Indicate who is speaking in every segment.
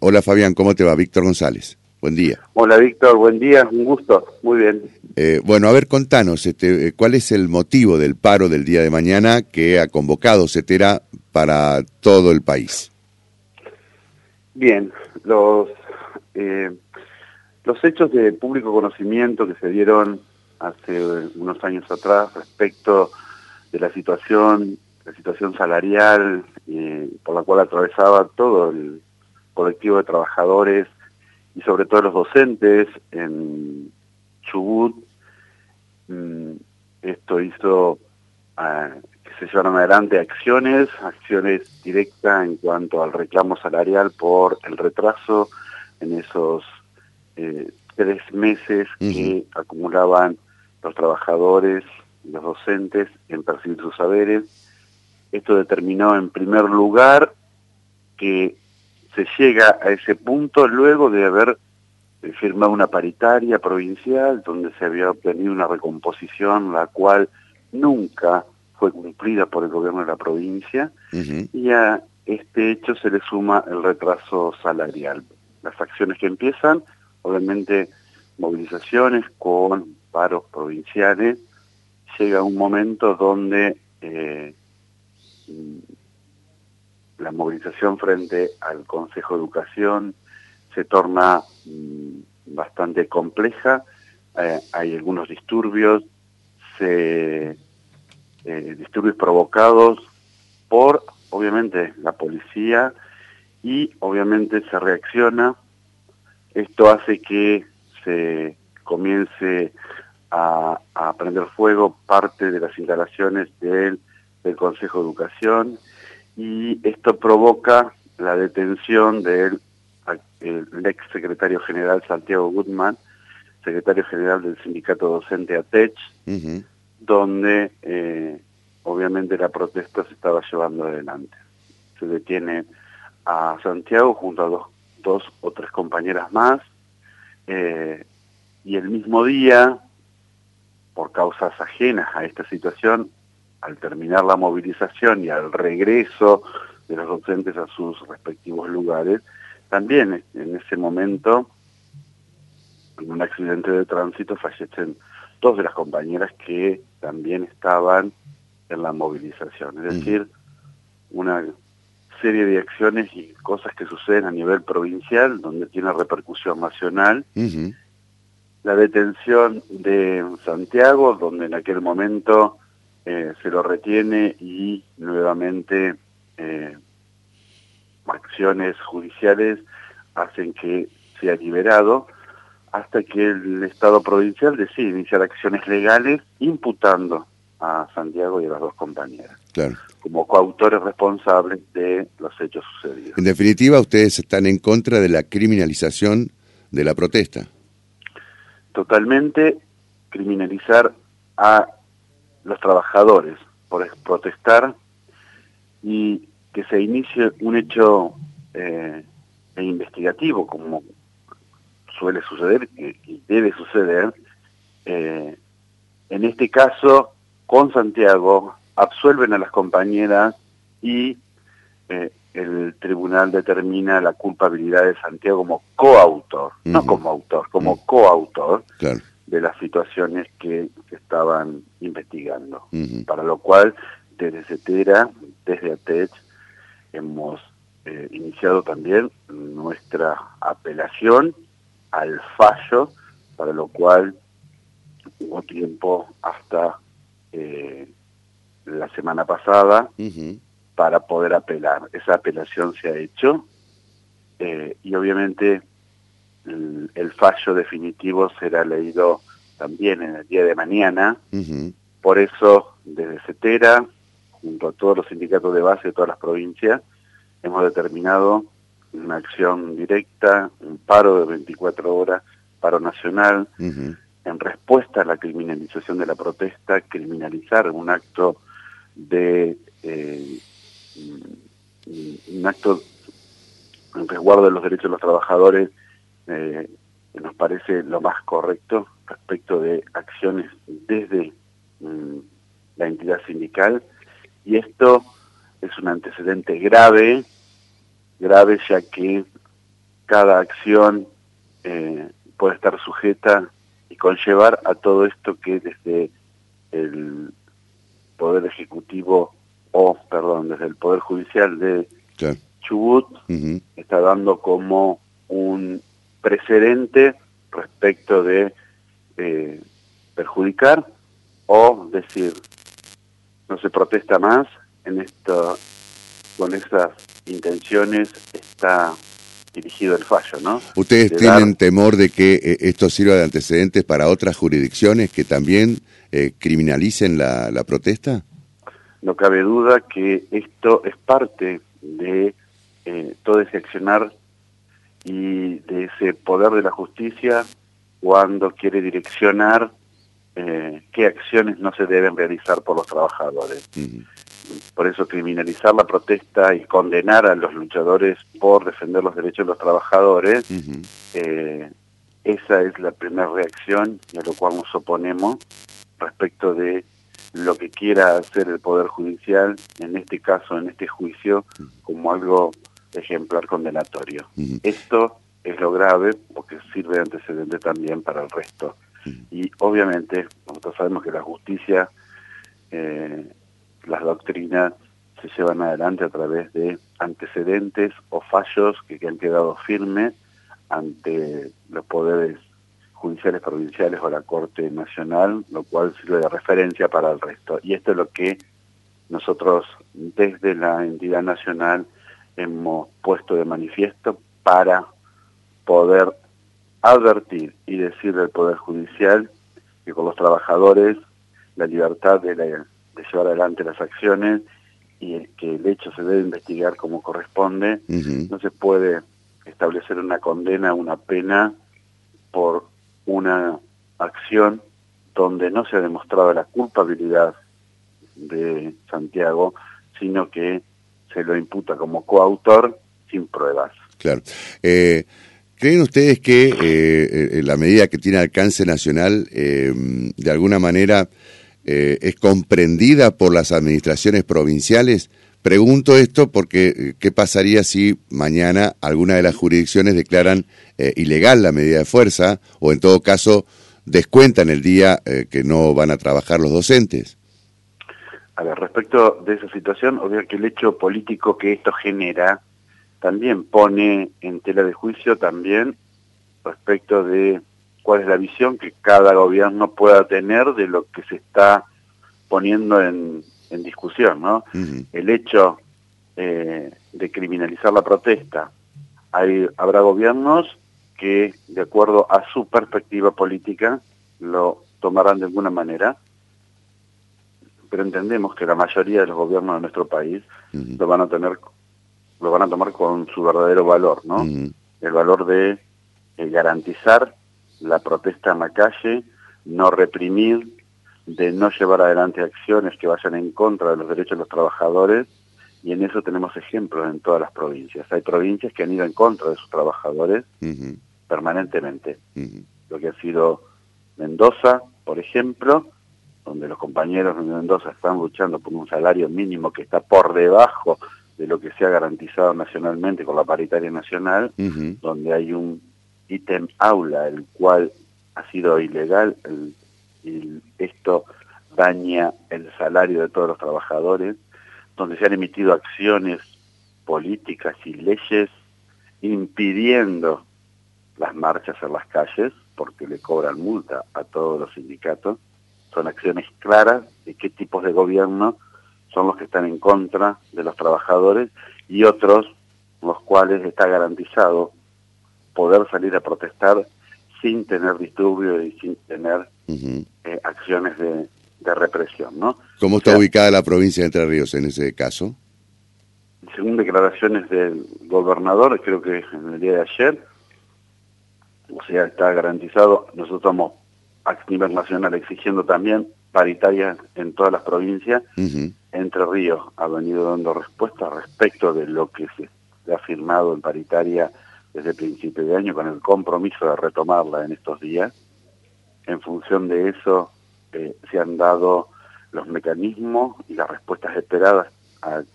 Speaker 1: Hola Fabián, ¿cómo te va? Víctor González. Buen día.
Speaker 2: Hola Víctor, buen día, un gusto, muy bien.
Speaker 1: Eh, bueno, a ver, contanos, este, eh, ¿cuál es el motivo del paro del día de mañana que ha convocado CETERA para todo el país?
Speaker 2: Bien, los, eh, los hechos de público conocimiento que se dieron hace unos años atrás respecto de la situación, la situación salarial por la cual atravesaba todo el colectivo de trabajadores y sobre todo los docentes en Chubut. Mm, esto hizo ah, que se llevaran adelante acciones, acciones directas en cuanto al reclamo salarial por el retraso en esos eh, tres meses que acumulaban los trabajadores, los docentes en percibir sus saberes. Esto determinó en primer lugar que se llega a ese punto luego de haber eh, firmado una paritaria provincial donde se había obtenido una recomposición la cual nunca fue cumplida por el gobierno de la provincia y a este hecho se le suma el retraso salarial. Las acciones que empiezan, obviamente movilizaciones con paros provinciales, llega un momento donde eh, la movilización frente al Consejo de Educación se torna mm, bastante compleja, eh, hay algunos disturbios, eh, disturbios provocados por, obviamente, la policía y obviamente se reacciona. Esto hace que se comience a, prender fuego parte de las instalaciones del, del Consejo de Educación y esto provoca la detención del ex secretario general Santiago Goodman, secretario general del sindicato docente ATECH, donde eh, obviamente la protesta se estaba llevando adelante. Se detiene a Santiago junto a dos, dos o tres compañeras más, eh, y el mismo día, por causas ajenas a esta situación, al terminar la movilización y al regreso de los docentes a sus respectivos lugares, también en ese momento, en un accidente de tránsito, fallecen dos de las compañeras que también estaban en la movilización. Es decir, una serie de acciones y cosas que suceden a nivel provincial, donde tiene repercusión nacional. La detención de Santiago, donde en aquel momento eh, se lo retiene y nuevamente eh, acciones judiciales hacen que sea liberado hasta que el Estado provincial decide iniciar acciones legales imputando a Santiago y a las dos compañeras como coautores responsables de los hechos sucedidos.
Speaker 1: En definitiva, ustedes están en contra de la criminalización de la protesta.
Speaker 2: Totalmente criminalizar a los trabajadores por protestar y que se inicie un hecho eh, investigativo como suele suceder y debe suceder, eh, en este caso con Santiago absuelven a las compañeras y eh, el tribunal determina la culpabilidad de Santiago como coautor, no como autor, como coautor. Claro de las situaciones que, estaban investigando. Para lo cual, desde CETERA, desde ATECH, hemos eh, iniciado también nuestra apelación al fallo, para lo cual hubo tiempo hasta eh, la semana pasada para poder apelar. Esa apelación se ha hecho eh, y obviamente el, fallo definitivo será leído también en el día de mañana. Por eso, desde CETERA, junto a todos los sindicatos de base de todas las provincias, hemos determinado una acción directa, un paro de 24 horas, paro nacional, en respuesta a la criminalización de la protesta, criminalizar un acto de eh, un acto en resguardo de los derechos de los trabajadores eh, nos parece lo más correcto respecto de acciones desde mm, la entidad sindical. Y esto es un antecedente grave, grave ya que cada acción eh, puede estar sujeta y conllevar a todo esto que desde el Poder Ejecutivo o, perdón, desde el Poder Judicial de Chubut está dando como un precedente respecto de eh, perjudicar o decir no se protesta más en esto con esas intenciones está dirigido el fallo, ¿no?
Speaker 1: ¿Ustedes tienen temor de que eh, esto sirva de antecedentes para otras jurisdicciones que también eh, criminalicen la, la, protesta?
Speaker 2: No cabe duda que esto es parte de eh, todo ese accionar y de ese poder de la justicia cuando quiere direccionar qué acciones no se deben realizar por los trabajadores. Por eso criminalizar la protesta y condenar a los luchadores por defender los derechos de los trabajadores, eh, esa es la primera reacción y a lo cual nos oponemos respecto de lo que quiera hacer el Poder Judicial, en este caso, en este juicio, como algo ejemplar condenatorio. Esto es lo grave porque sirve de antecedente también para el resto. Y obviamente, nosotros sabemos que la justicia eh, las doctrinas se llevan adelante a través de antecedentes o fallos que, han quedado firmes ante los poderes judiciales provinciales o la Corte Nacional, lo cual sirve de referencia para el resto. Y esto es lo que nosotros desde la entidad nacional hemos puesto de manifiesto para poder advertir y decirle al Poder Judicial que con los trabajadores la libertad de la de llevar adelante las acciones y que el hecho se debe investigar como corresponde, no se puede establecer una condena, una pena por una acción donde no se ha demostrado la culpabilidad de Santiago, sino que se lo imputa como coautor sin pruebas.
Speaker 1: Claro. Eh, ¿Creen ustedes que eh, la medida que tiene alcance nacional eh, de alguna manera eh, es comprendida por las administraciones provinciales? Pregunto esto porque eh, ¿qué pasaría si mañana alguna de las jurisdicciones declaran eh, ilegal la medida de fuerza o en todo caso descuentan el día que no van a trabajar los docentes?
Speaker 2: A ver, respecto de esa situación, obvio que el hecho político que esto genera también pone en tela de juicio también respecto de cuál es la visión que cada gobierno pueda tener de lo que se está poniendo en, discusión, ¿no? El hecho eh, de criminalizar la protesta, hay, habrá gobiernos que, de acuerdo a su perspectiva política, lo tomarán de alguna manera, pero entendemos que la mayoría de los gobiernos de nuestro país lo van a tener, lo van a tomar con su verdadero valor, ¿no? El valor de eh, garantizar la protesta en la calle, no reprimir, de no llevar adelante acciones que vayan en contra de los derechos de los trabajadores, y en eso tenemos ejemplos en todas las provincias. Hay provincias que han ido en contra de sus trabajadores permanentemente. Lo que ha sido Mendoza, por ejemplo, donde los compañeros de Mendoza están luchando por un salario mínimo que está por debajo de lo que se ha garantizado nacionalmente con la paritaria nacional, donde hay un ítem aula, el cual ha sido ilegal, y esto daña el salario de todos los trabajadores, donde se han emitido acciones políticas y leyes impidiendo las marchas en las calles, porque le cobran multa a todos los sindicatos, son acciones claras de qué tipos de gobierno son los que están en contra de los trabajadores y otros los cuales está garantizado poder salir a protestar sin tener disturbios y sin tener eh, acciones de, represión, ¿no?
Speaker 1: ¿Cómo está ubicada la provincia de Entre Ríos en ese caso?
Speaker 2: Según declaraciones del gobernador, creo que en el día de ayer, o sea, está garantizado, nosotros estamos a nivel nacional exigiendo también paritaria en todas las provincias. Entre Ríos ha venido dando respuesta respecto de lo que se ha firmado en paritaria desde el principio de año con el compromiso de retomarla en estos días. En función de eso eh, se han dado los mecanismos y las respuestas esperadas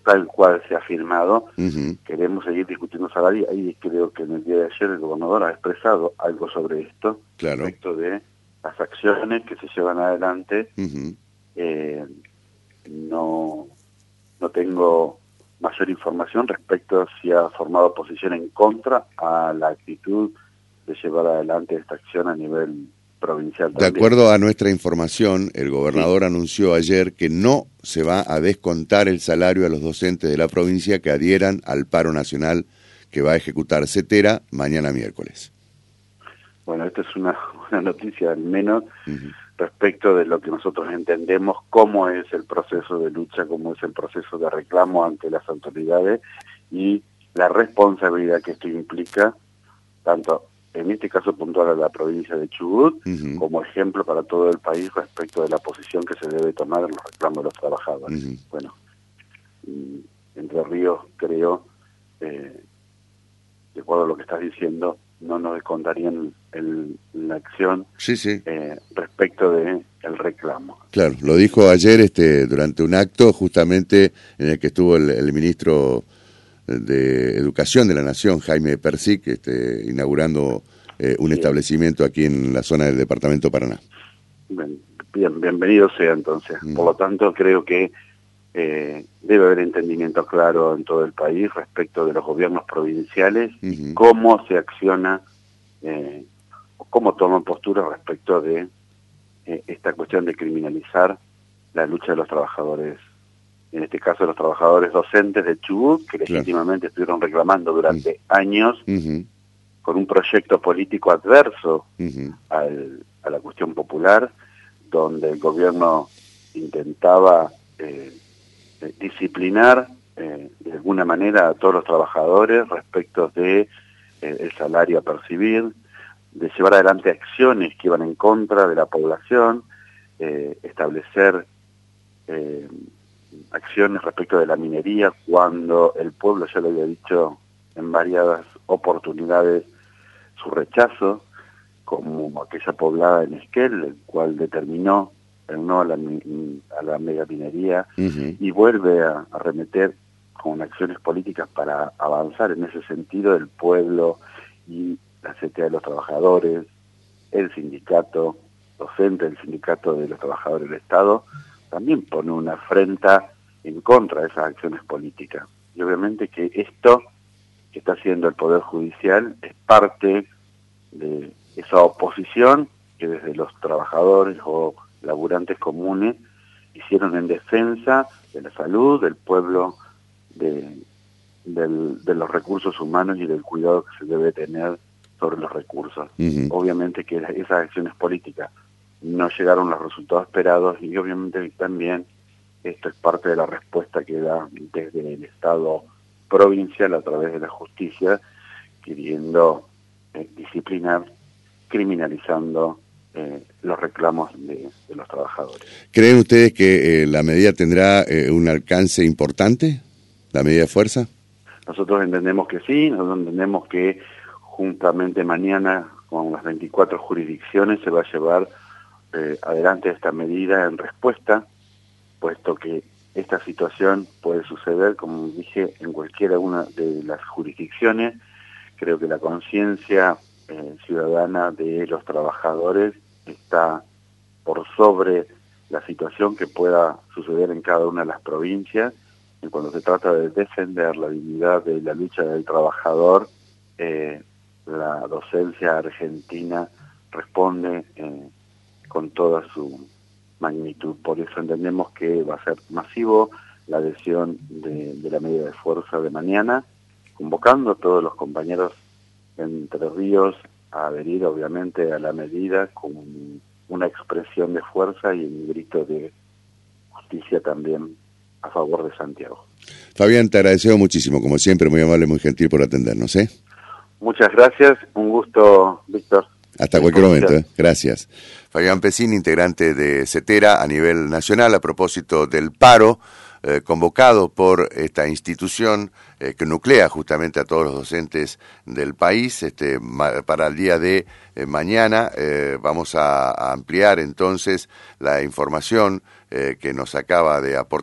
Speaker 2: tal cual se ha firmado, queremos seguir discutiendo salario y creo que en el día de ayer el gobernador ha expresado algo sobre esto, respecto de las acciones que se llevan adelante. eh, no, no tengo mayor información respecto a si ha formado posición en contra a la actitud de llevar adelante esta acción a nivel provincial.
Speaker 1: De acuerdo a nuestra información, el gobernador anunció ayer que no se va a descontar el salario a los docentes de la provincia que adhieran al paro nacional que va a ejecutar CETERA mañana miércoles.
Speaker 2: Bueno, esta es una, noticia al menos respecto de lo que nosotros entendemos cómo es el proceso de lucha, cómo es el proceso de reclamo ante las autoridades y la responsabilidad que esto implica, tanto en este caso puntual a la provincia de Chubut, como ejemplo para todo el país respecto de la posición que se debe tomar en los reclamos de los trabajadores. Bueno, Entre Ríos creo, eh, de acuerdo a lo que estás diciendo, no nos descontarían el, la acción
Speaker 1: sí, sí.
Speaker 2: Eh, respecto de el reclamo.
Speaker 1: Claro, lo dijo ayer este durante un acto justamente en el que estuvo el, ministro de Educación de la Nación, Jaime Persic, este, inaugurando eh, un establecimiento aquí en la zona del departamento Paraná.
Speaker 2: Bien, bienvenido sea entonces. Mm. Por lo tanto, creo que eh, debe haber entendimiento claro en todo el país respecto de los gobiernos provinciales y cómo se acciona, eh, cómo toman postura respecto de eh, esta cuestión de criminalizar la lucha de los trabajadores, en este caso los trabajadores docentes de Chubut, que legítimamente estuvieron reclamando durante años con un proyecto político adverso a la cuestión popular, donde el gobierno intentaba eh, disciplinar eh, de alguna manera a todos los trabajadores respecto de eh, el salario a percibir, de llevar adelante acciones que iban en contra de la población, establecer acciones respecto de la minería cuando el pueblo ya lo había dicho en varias oportunidades su rechazo, como aquella poblada en Esquel, el cual determinó no a la, a la megaminería y vuelve a, a, remeter con acciones políticas para avanzar en ese sentido el pueblo y la CTA de los trabajadores, el sindicato docente, el sindicato de los trabajadores del Estado, también pone una afrenta en contra de esas acciones políticas. Y obviamente que esto que está haciendo el Poder Judicial es parte de esa oposición que desde los trabajadores o laburantes comunes hicieron en defensa de la salud, del pueblo, de, de los recursos humanos y del cuidado que se debe tener sobre los recursos. Obviamente que esas acciones políticas no llegaron a los resultados esperados y obviamente también esto es parte de la respuesta que da desde el Estado provincial a través de la justicia, queriendo eh, disciplinar, criminalizando eh, los reclamos de, los trabajadores.
Speaker 1: ¿Creen ustedes que eh, la medida tendrá eh, un alcance importante, la medida de fuerza?
Speaker 2: Nosotros entendemos que sí, nosotros entendemos que juntamente mañana con las 24 jurisdicciones se va a llevar adelante esta medida en respuesta, puesto que esta situación puede suceder, como dije, en cualquiera una de las jurisdicciones. Creo que la conciencia ciudadana de los trabajadores está por sobre la situación que pueda suceder en cada una de las provincias y cuando se trata de defender la dignidad de la lucha del trabajador, eh, la docencia argentina responde eh, con toda su magnitud. Por eso entendemos que va a ser masivo la adhesión de, la medida de fuerza de mañana, convocando a todos los compañeros Entre Ríos a adherir obviamente a la medida con una expresión de fuerza y un grito de justicia también a favor de Santiago.
Speaker 1: Fabián, te agradecemos muchísimo, como siempre, muy amable, muy gentil por atendernos. ¿eh?
Speaker 2: Muchas gracias, un gusto, Víctor.
Speaker 1: Hasta cualquier momento, ¿eh? gracias. Fabián Pesín, integrante de CETERA a nivel nacional, a propósito del paro eh, convocado por esta institución eh, que nuclea justamente a todos los docentes del país. Este, para el día de eh, mañana vamos a, a, ampliar entonces la información que nos acaba de aportar.